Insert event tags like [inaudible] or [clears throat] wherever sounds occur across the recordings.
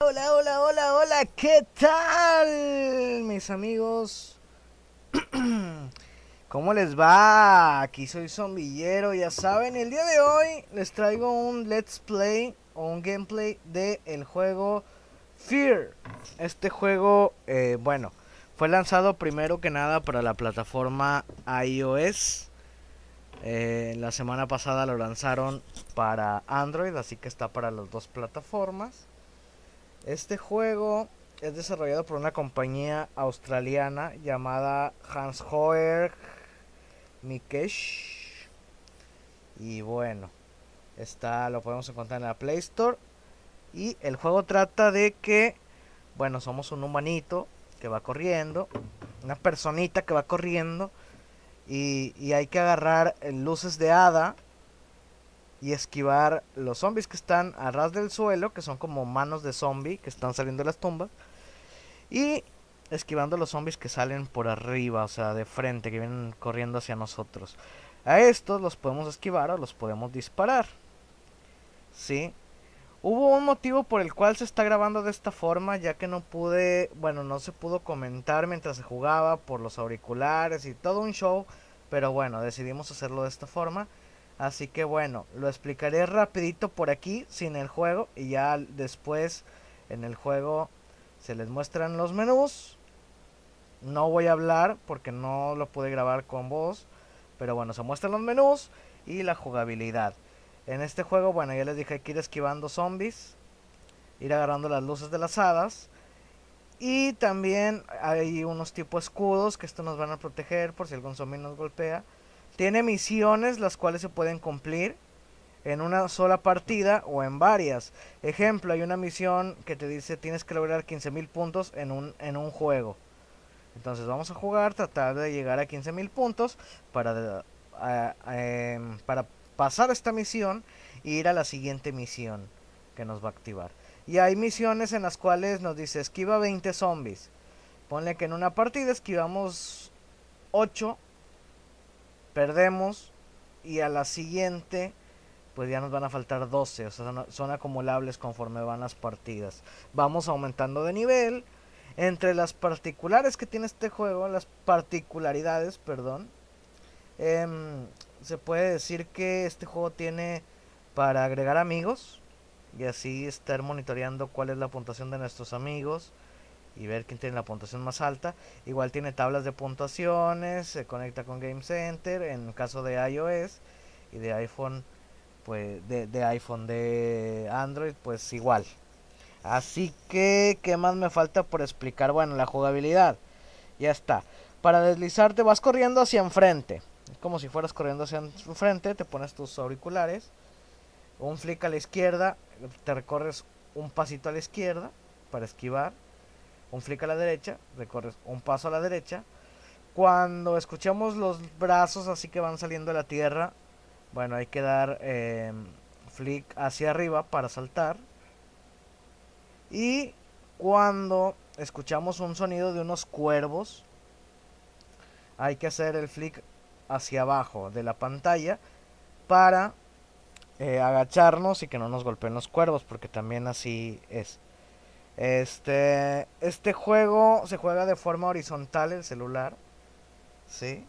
Hola, hola, hola, hola, ¿qué tal? Mis amigos. [clears throat] ¿Cómo les va? Aquí soy Zombillero, ya saben. El día de hoy les traigo un let's play o un gameplay de el juego Fear. Este juego, eh, bueno, fue lanzado primero que nada para la plataforma iOS. Eh, la semana pasada lo lanzaron para Android, así que está para las dos plataformas. Este juego es desarrollado por una compañía australiana llamada Hans Hoer Mikesh. Y bueno, está lo podemos encontrar en la Play Store. Y el juego trata de que, bueno, somos un humanito que va corriendo, una personita que va corriendo y, y hay que agarrar luces de hada y esquivar los zombies que están a ras del suelo, que son como manos de zombie que están saliendo de las tumbas. Y esquivando los zombies que salen por arriba, o sea, de frente, que vienen corriendo hacia nosotros. A estos los podemos esquivar o los podemos disparar. ¿Sí? Hubo un motivo por el cual se está grabando de esta forma, ya que no pude, bueno, no se pudo comentar mientras se jugaba por los auriculares y todo un show, pero bueno, decidimos hacerlo de esta forma. Así que bueno, lo explicaré rapidito por aquí sin el juego y ya después en el juego se les muestran los menús. No voy a hablar porque no lo pude grabar con voz, pero bueno, se muestran los menús y la jugabilidad. En este juego, bueno, ya les dije hay que ir esquivando zombies, ir agarrando las luces de las hadas y también hay unos tipos escudos que esto nos van a proteger por si algún zombie nos golpea. Tiene misiones las cuales se pueden cumplir en una sola partida o en varias. Ejemplo, hay una misión que te dice tienes que lograr 15.000 puntos en un, en un juego. Entonces vamos a jugar, tratar de llegar a 15.000 puntos para, em, para pasar esta misión e ir a la siguiente misión que nos va a activar. Y hay misiones en las cuales nos dice esquiva 20 zombies. Ponle que en una partida esquivamos 8 perdemos y a la siguiente pues ya nos van a faltar 12, o sea, son, acumulables conforme van las partidas. Vamos aumentando de nivel. Entre las particulares que tiene este juego, las particularidades, perdón, em, se puede decir que este juego tiene para agregar amigos y así estar monitoreando cuál es la puntuación de nuestros amigos y ver quién tiene la puntuación más alta. Igual tiene tablas de puntuaciones, se conecta con Game Center en caso de iOS y de iPhone, pues de, iPhone, de Android, pues igual. Así que, ¿qué más me falta por explicar? Bueno, la jugabilidad. Ya está. Para deslizarte vas corriendo hacia enfrente. Como si fueras corriendo hacia enfrente, te pones tus auriculares. Un flick a la izquierda, te recorres un pasito a la izquierda para esquivar un flick a la derecha, recorres un paso a la derecha. Cuando escuchamos los brazos así que van saliendo de la tierra, bueno, hay que dar eh, flick hacia arriba para saltar. Y cuando escuchamos un sonido de unos cuervos, hay que hacer el flick hacia abajo de la pantalla para eh, agacharnos y que no nos golpeen los cuervos, porque también así es. Este, este juego se juega de forma horizontal el celular. ¿Sí?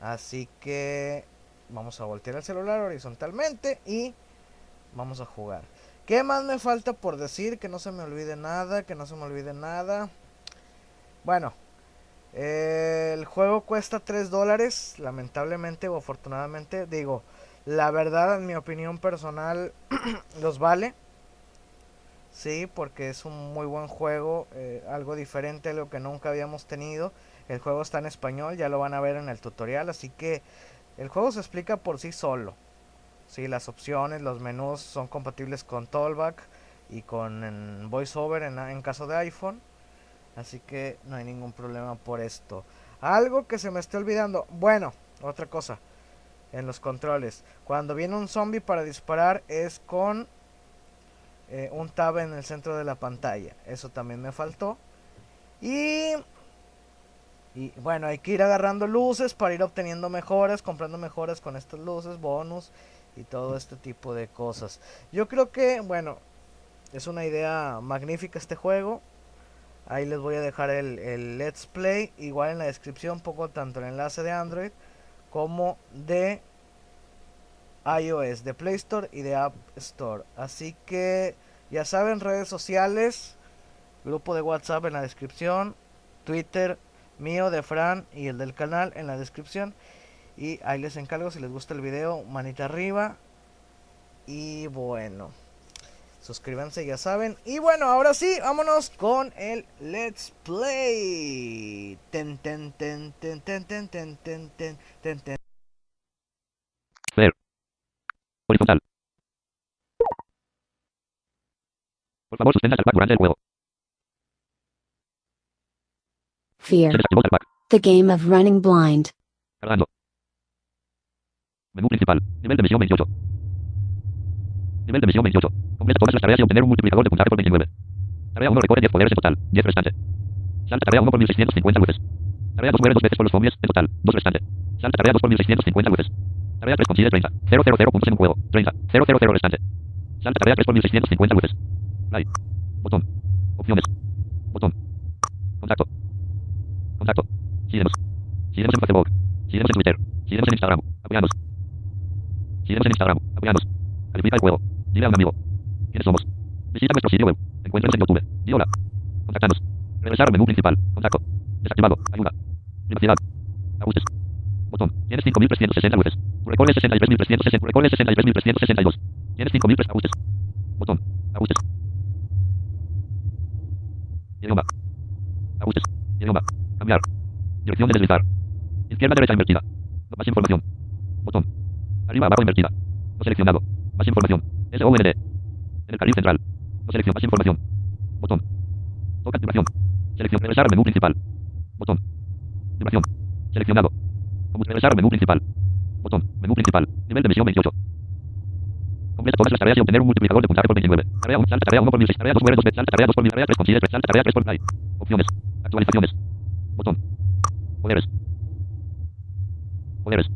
Así que vamos a voltear el celular horizontalmente y vamos a jugar. ¿Qué más me falta por decir? Que no se me olvide nada, que no se me olvide nada. Bueno, el juego cuesta 3 dólares, lamentablemente o afortunadamente. Digo, la verdad, en mi opinión personal, [clears throat] los vale. Sí, porque es un muy buen juego, eh, algo diferente a lo que nunca habíamos tenido. El juego está en español, ya lo van a ver en el tutorial, así que el juego se explica por sí solo. Sí, las opciones, los menús son compatibles con Tollback y con VoiceOver en, en caso de iPhone. Así que no hay ningún problema por esto. Algo que se me esté olvidando. Bueno, otra cosa. En los controles. Cuando viene un zombie para disparar es con eh, un tab en el centro de la pantalla. Eso también me faltó. Y, y bueno, hay que ir agarrando luces para ir obteniendo mejoras, comprando mejoras con estas luces, bonus y todo este tipo de cosas. Yo creo que, bueno, es una idea magnífica este juego. Ahí les voy a dejar el, el Let's Play. Igual en la descripción pongo tanto el enlace de Android como de iOS, de Play Store y de App Store. Así que ya saben, redes sociales, grupo de WhatsApp en la descripción, Twitter mío, de Fran y el del canal en la descripción. Y ahí les encargo si les gusta el video, manita arriba. Y bueno suscríbanse, ya saben. Y bueno, ahora sí, vámonos con el Let's Play. Ten, ten, ten, ten, ten, ten, ten, ten, ten, ten, ten. Ver. Horizontal. Por favor, suspenda salvar durante el juego. Fear. Se desactivó salvar. The game of running blind. Cargando. Menú principal. Nivel de misión 28. Nivel de misión 28. Completa todas las tareas y obtener un multiplicador de puntaje por 29. Tarea 1 recoge 10 poderes en total. 10 restante. Salta tarea 1 por 1650 luces. Tarea 2 muere dos veces por los zombies en total. 2 restante. Salta tarea 2 por 1650 luces. Tarea 3 consigue 30. 000 puntos en un juego. 30. 000 restante. Salta tarea 3 por 1650 luces. Like. Botón. Opciones. Botón. Contacto. Contacto. Síguenos. Síguenos en Facebook. Síguenos en Twitter. Síguenos en Instagram. Apoyanos. En Instagram. Apoyanos. Califica el juego. Dile a un amigo. ¿Quiénes somos? Visita nuestro sitio web. Encuéntranos en YouTube. Di hola. Contactanos. Regresar al menú principal. Contacto. Desactivado. Ayuda. Privacidad. Ajustes. Botón. Tienes 5360 luces. Tu récord es 63360. Tu récord es 63362. Tienes 5000 ajustes. Botón. Ajustes. Idioma. Ajustes. Idioma. Cambiar. Dirección de deslizar. Izquierda derecha invertida. Más información. Botón. Arriba abajo invertida. No seleccionado. Más información. SOND. En el carril central. No selección. Más información. Botón. Toca activación. Selección. Regresar menú principal. Botón. Duración. Seleccionado. Regresar menú principal. Botón. Menú principal. Nivel de misión 28. Completa todas las tareas y obtener un multiplicador de puntaje por 29. Tarea 1. Salta tarea 1 por 16. Tarea 2 muere 2 veces. Salta tarea 2 por 1000. Tarea 3 consigue 3. Salta tarea 3 por play. Opciones. Actualizaciones. Botón. Poderes. Poderes.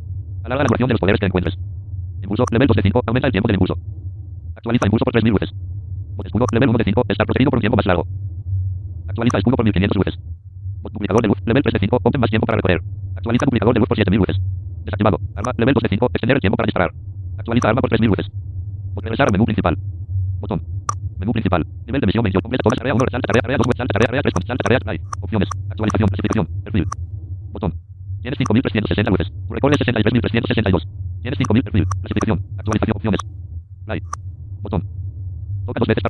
Alarga la duración de los poderes que encuentres. Impulso. Level 2 de 5. Aumenta el tiempo del impulso. Actualiza impulso por 3000 luces. Bot escudo. Level 1 de 5. Estar protegido por un tiempo más largo. Actualiza escudo por 1500 luces. Bot duplicador de luz. Level 3 de 5. Obtén más tiempo para recorrer. Actualiza duplicador de luz por 7000 luces. Desactivado. Arma. Level 2 de 5. Extender el tiempo para disparar. Actualiza arma por 3000 luces. Regresar menú principal. Botón. Menú principal. Nivel de misión 28. Tarea 1. Tarea tarea 2. Tarea tarea 3. Tarea slide. Opciones. Actualización. Clasificación. Perfil. Botón. Tienes 5360 luces. Tu récord 63362. Tienes 5000 perfil. Clasificación. Actualización. Opciones. Slide. Botón. Toca dos veces.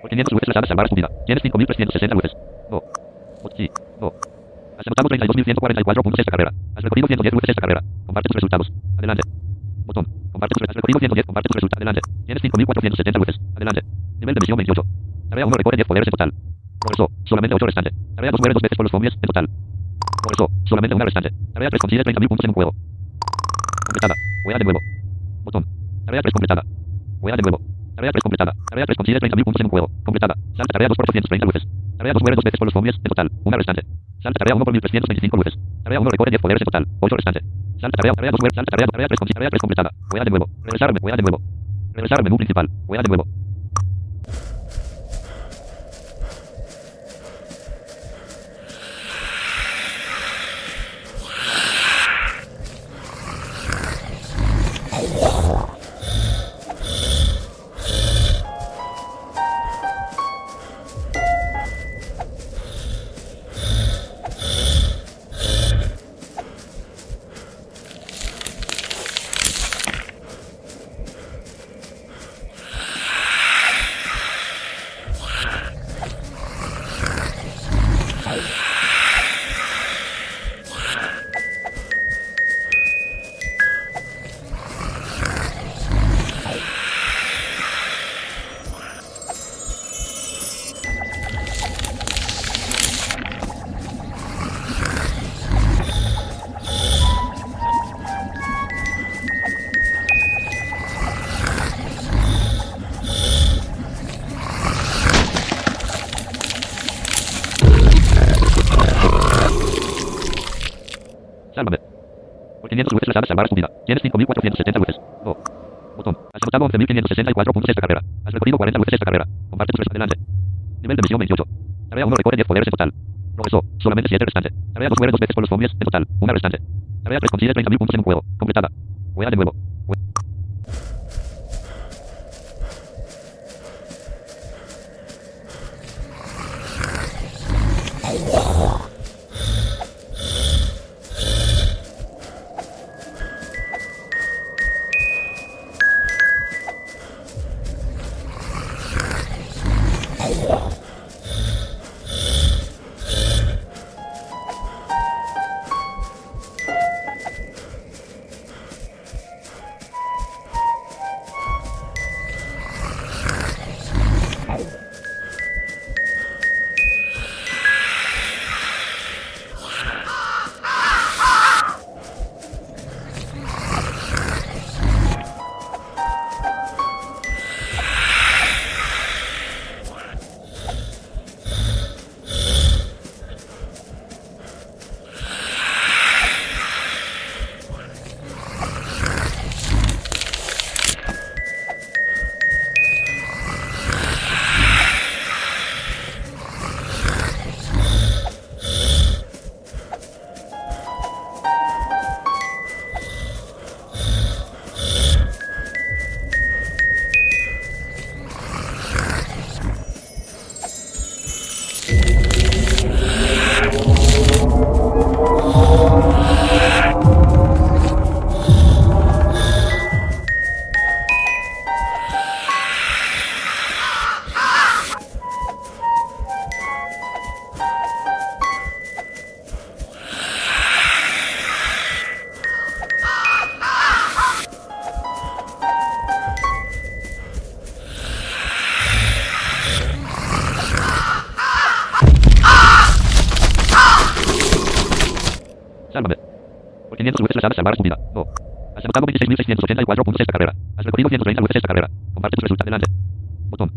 Por 500 luces las salvar subida. Tienes 5360 luces. Go. Sí. Go. Has anotado 32.144 puntos esta carrera. Has recogido 110 luces esta carrera. Comparte tus resultados. Adelante. Botón. Comparte tus 110. Comparte tus resultados. Adelante. Tienes 5.470 luces. Adelante. Nivel de misión 28. Tarea 1 recoge 10 poderes en total. Progresó. Solamente 8 restante. Tarea 2 muere veces por los en total. Solamente una restante. Tarea 3 consigue 30.000 puntos en un juego. Completada. Juega de nuevo. Botón. Tarea 3 completada. Juega de nuevo. Tarea 3 completada. Tarea 3 consigue 30.000 puntos en un juego. Completada. Salta tarea 2 por 830 luces. Tarea 2 muere dos veces por los zombies en total. Una restante. Salta tarea 1 por 1325 luces. Tarea 1 recoge 10 poderes total. 8 restante. Salta tarea, tarea 2 muere. Salta tarea, tarea 3 consigue tarea 3 completada. Juega de nuevo. Regresar, juega de nuevo. Regresar al menú principal. Juega de nuevo. 500 UFs realizadas al barra subida. Tienes 5470 UFs. Go. Botón. Has agotado 11564 puntos esta carrera. Has recorrido 40 UFs esta carrera. Comparte tus adelante. Nivel de misión 28. Tarea 1 recorre 10 poderes en total. Progresó. Solamente 7 restantes. Tarea 2 muere 2 veces por los zombies en total. Una restante. Tarea 3 consigue 30.000 puntos en un juego. Completada. Juega de nuevo. Juega. Sálvame. Por 500 luces las salvar subida. Go. Has anotado 26.684 puntos esta carrera. Has recogido 130 luces esta carrera. Comparte tus resultados adelante. Botón.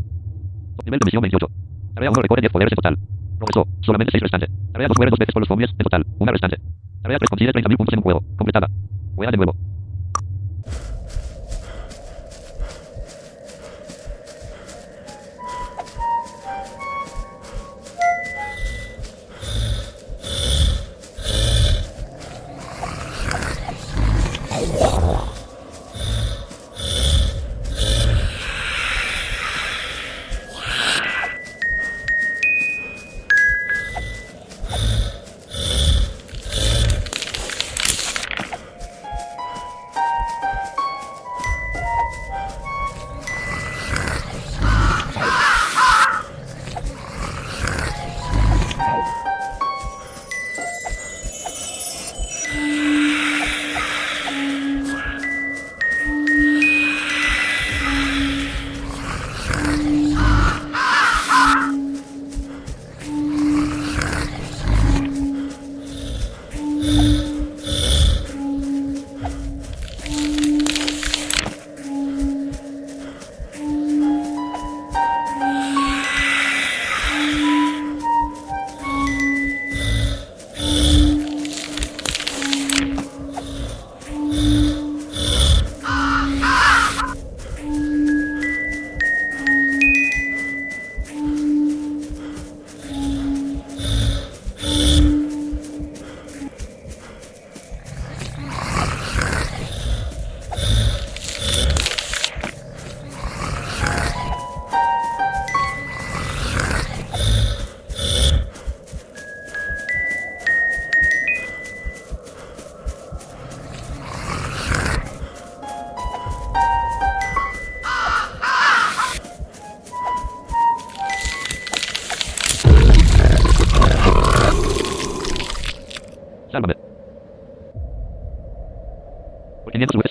Nivel de misión 28. Tarea 1 recoge 10 poderes en total. Progresó. Solamente 6 restante. Tarea 2 muere dos veces por los zombies en total. Una restante. Tarea 3 consigue 30.000 puntos en un juego. Completada. Juega de nuevo.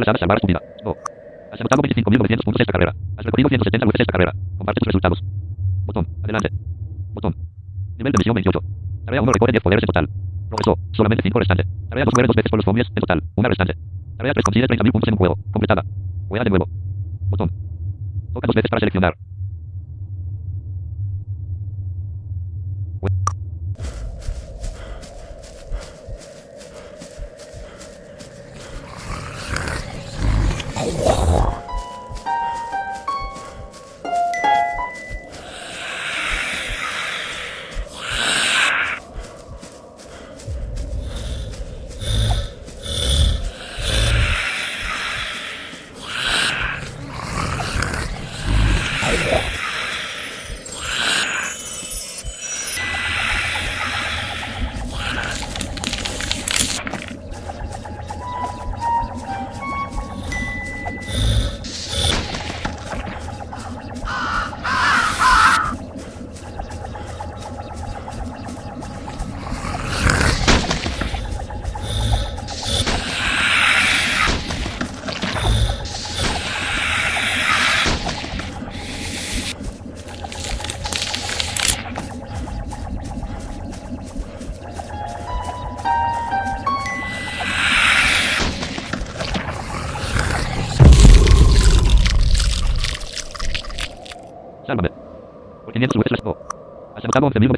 500 veces la salvar subida. No. Has anotado 25.900 puntos esta carrera. Has recogido 170 veces esta carrera. Comparte tus resultados. Botón. Adelante. Botón. Nivel de misión 28. Tarea 1 recoge 10 poderes en total. Progresó. Solamente 5 restante. Tarea 2 muere dos veces por los zombies en total. Una restante. Tarea 3 consigue 30.000 puntos en un juego. Completada. Juega de nuevo. Botón. Toca dos veces para seleccionar. Sálvame.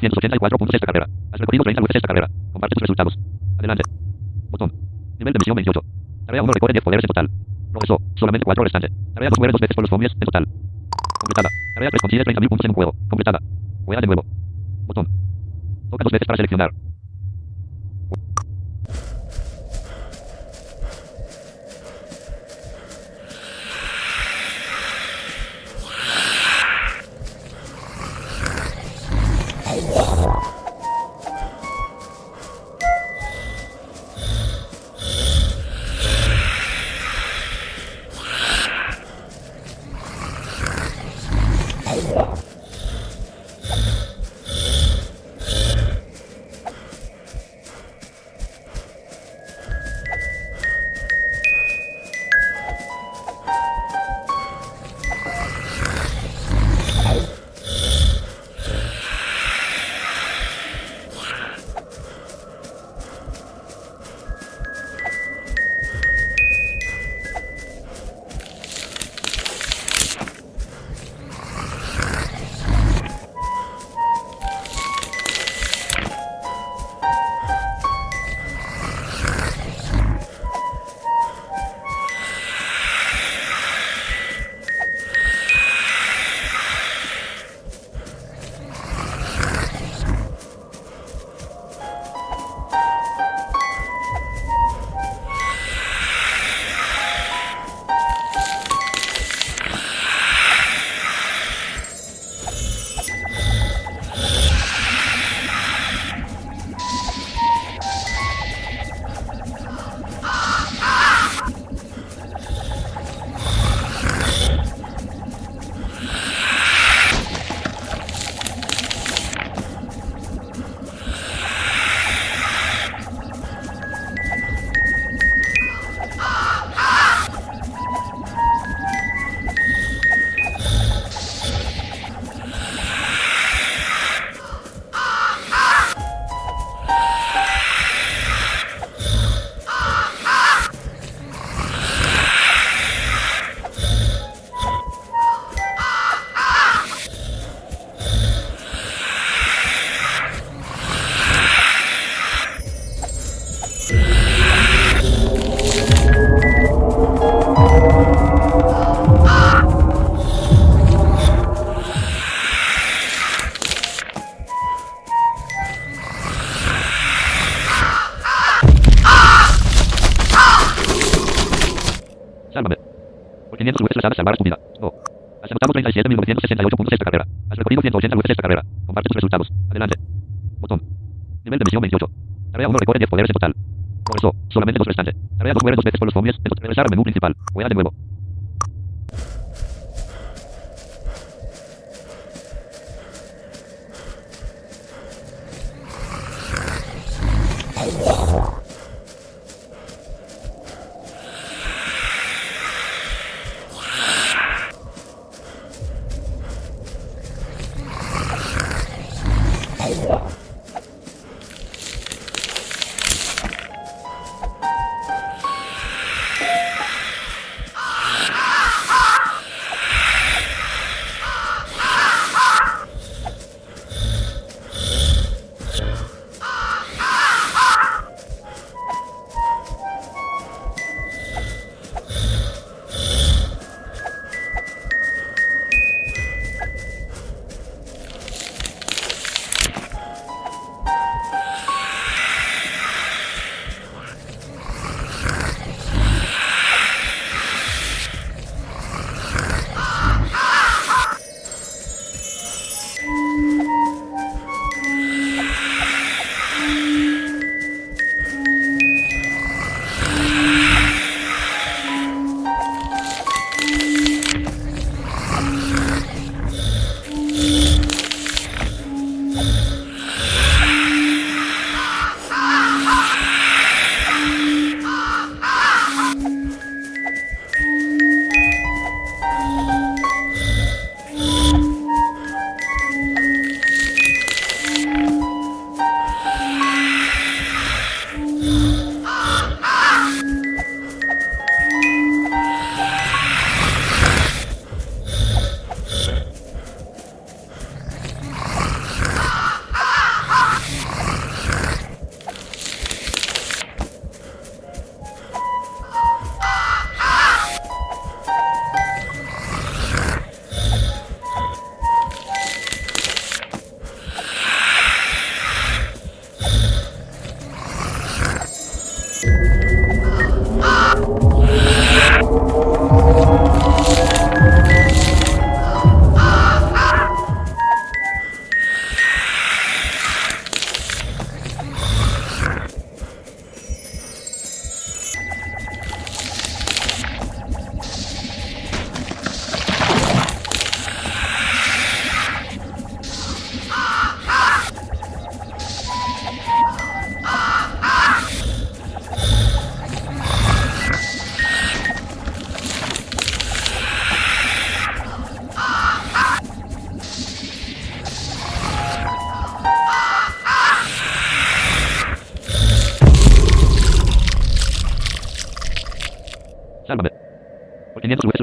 984.6 esta carrera. Has recorrido 30 veces esta carrera. Comparte tus resultados. Adelante. Botón. Nivel de misión 28. Tarea 1 recoge 10 poderes en total. Progresó. Solamente 4 restantes. Tarea 2 muere 2 veces por los zombies en total. Completada. Tarea 3 consigue 30.000 puntos en un juego. Completada. Juega de nuevo. Botón. Toca dos veces para seleccionar. Por 500 veces la salvar su vida. No. Has anotado 37.968 puntos esta carrera. Has recogido 180 veces esta carrera. Comparte tus resultados. Adelante. Botón. Nivel de misión 28. Tarea 1 recoge 10 poderes en total. Progresó. Solamente dos restantes. Tarea 2 muere dos veces por los zombies. Regresar al menú principal. Juega de nuevo.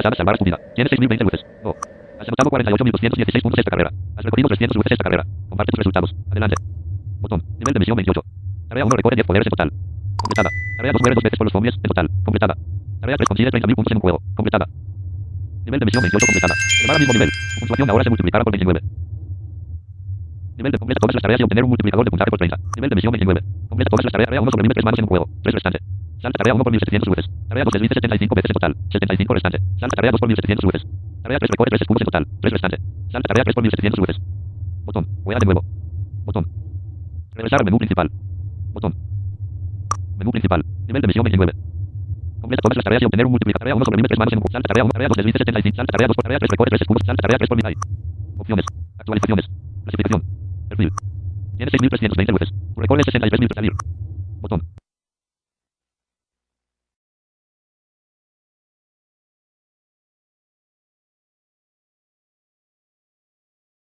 500 UFs restantes salvar respondida. Tienes 6020 UFs. No. Has anotado 48.216 puntos esta carrera. Has recogido 300 UFs esta carrera. Comparte tus resultados. Adelante. Botón. Nivel de misión 28. Tarea 1 recoge 10 poderes en total. Completada. Tarea 2 muere dos veces por los zombies en total. Completada. Tarea 3 consigue 30.000 puntos en un juego. Completada. Nivel de misión 28 completada. Elevar al mismo nivel. Tu puntuación ahora se multiplicará por 29. Nivel de completa todas las tareas y obtener un multiplicador de puntaje por 30. Nivel de misión 29. Completa todas las tareas. Tarea 1 sobrevive 3 manos en un juego. 3 restante. Salta tarea 1 por 1700 UFs. Tarea 2 deslice 75 veces en total. 75 restante. Salta tarea 2 por 1700 UFs. Tarea 3 recoge 3 puntos en total. 3 restante. Salta tarea 3 por 1700 UFs. Botón. Juega de nuevo. Botón. Regresar al menú principal. Botón. Menú principal. Nivel de misión 29. Completa todas las tareas y obtener un multiplicador. Tarea 1 sobrevive 3 manos en. Salta tarea 1. Tarea 2 deslice 75. Salta tarea 2 por tarea 3 recoge 3 puntos. Salta tarea 3 por nivel. Opciones. Actualizaciones. Clasificación. Perfil. Tienes 6320 UFs. Tu récord es 63.000 salir.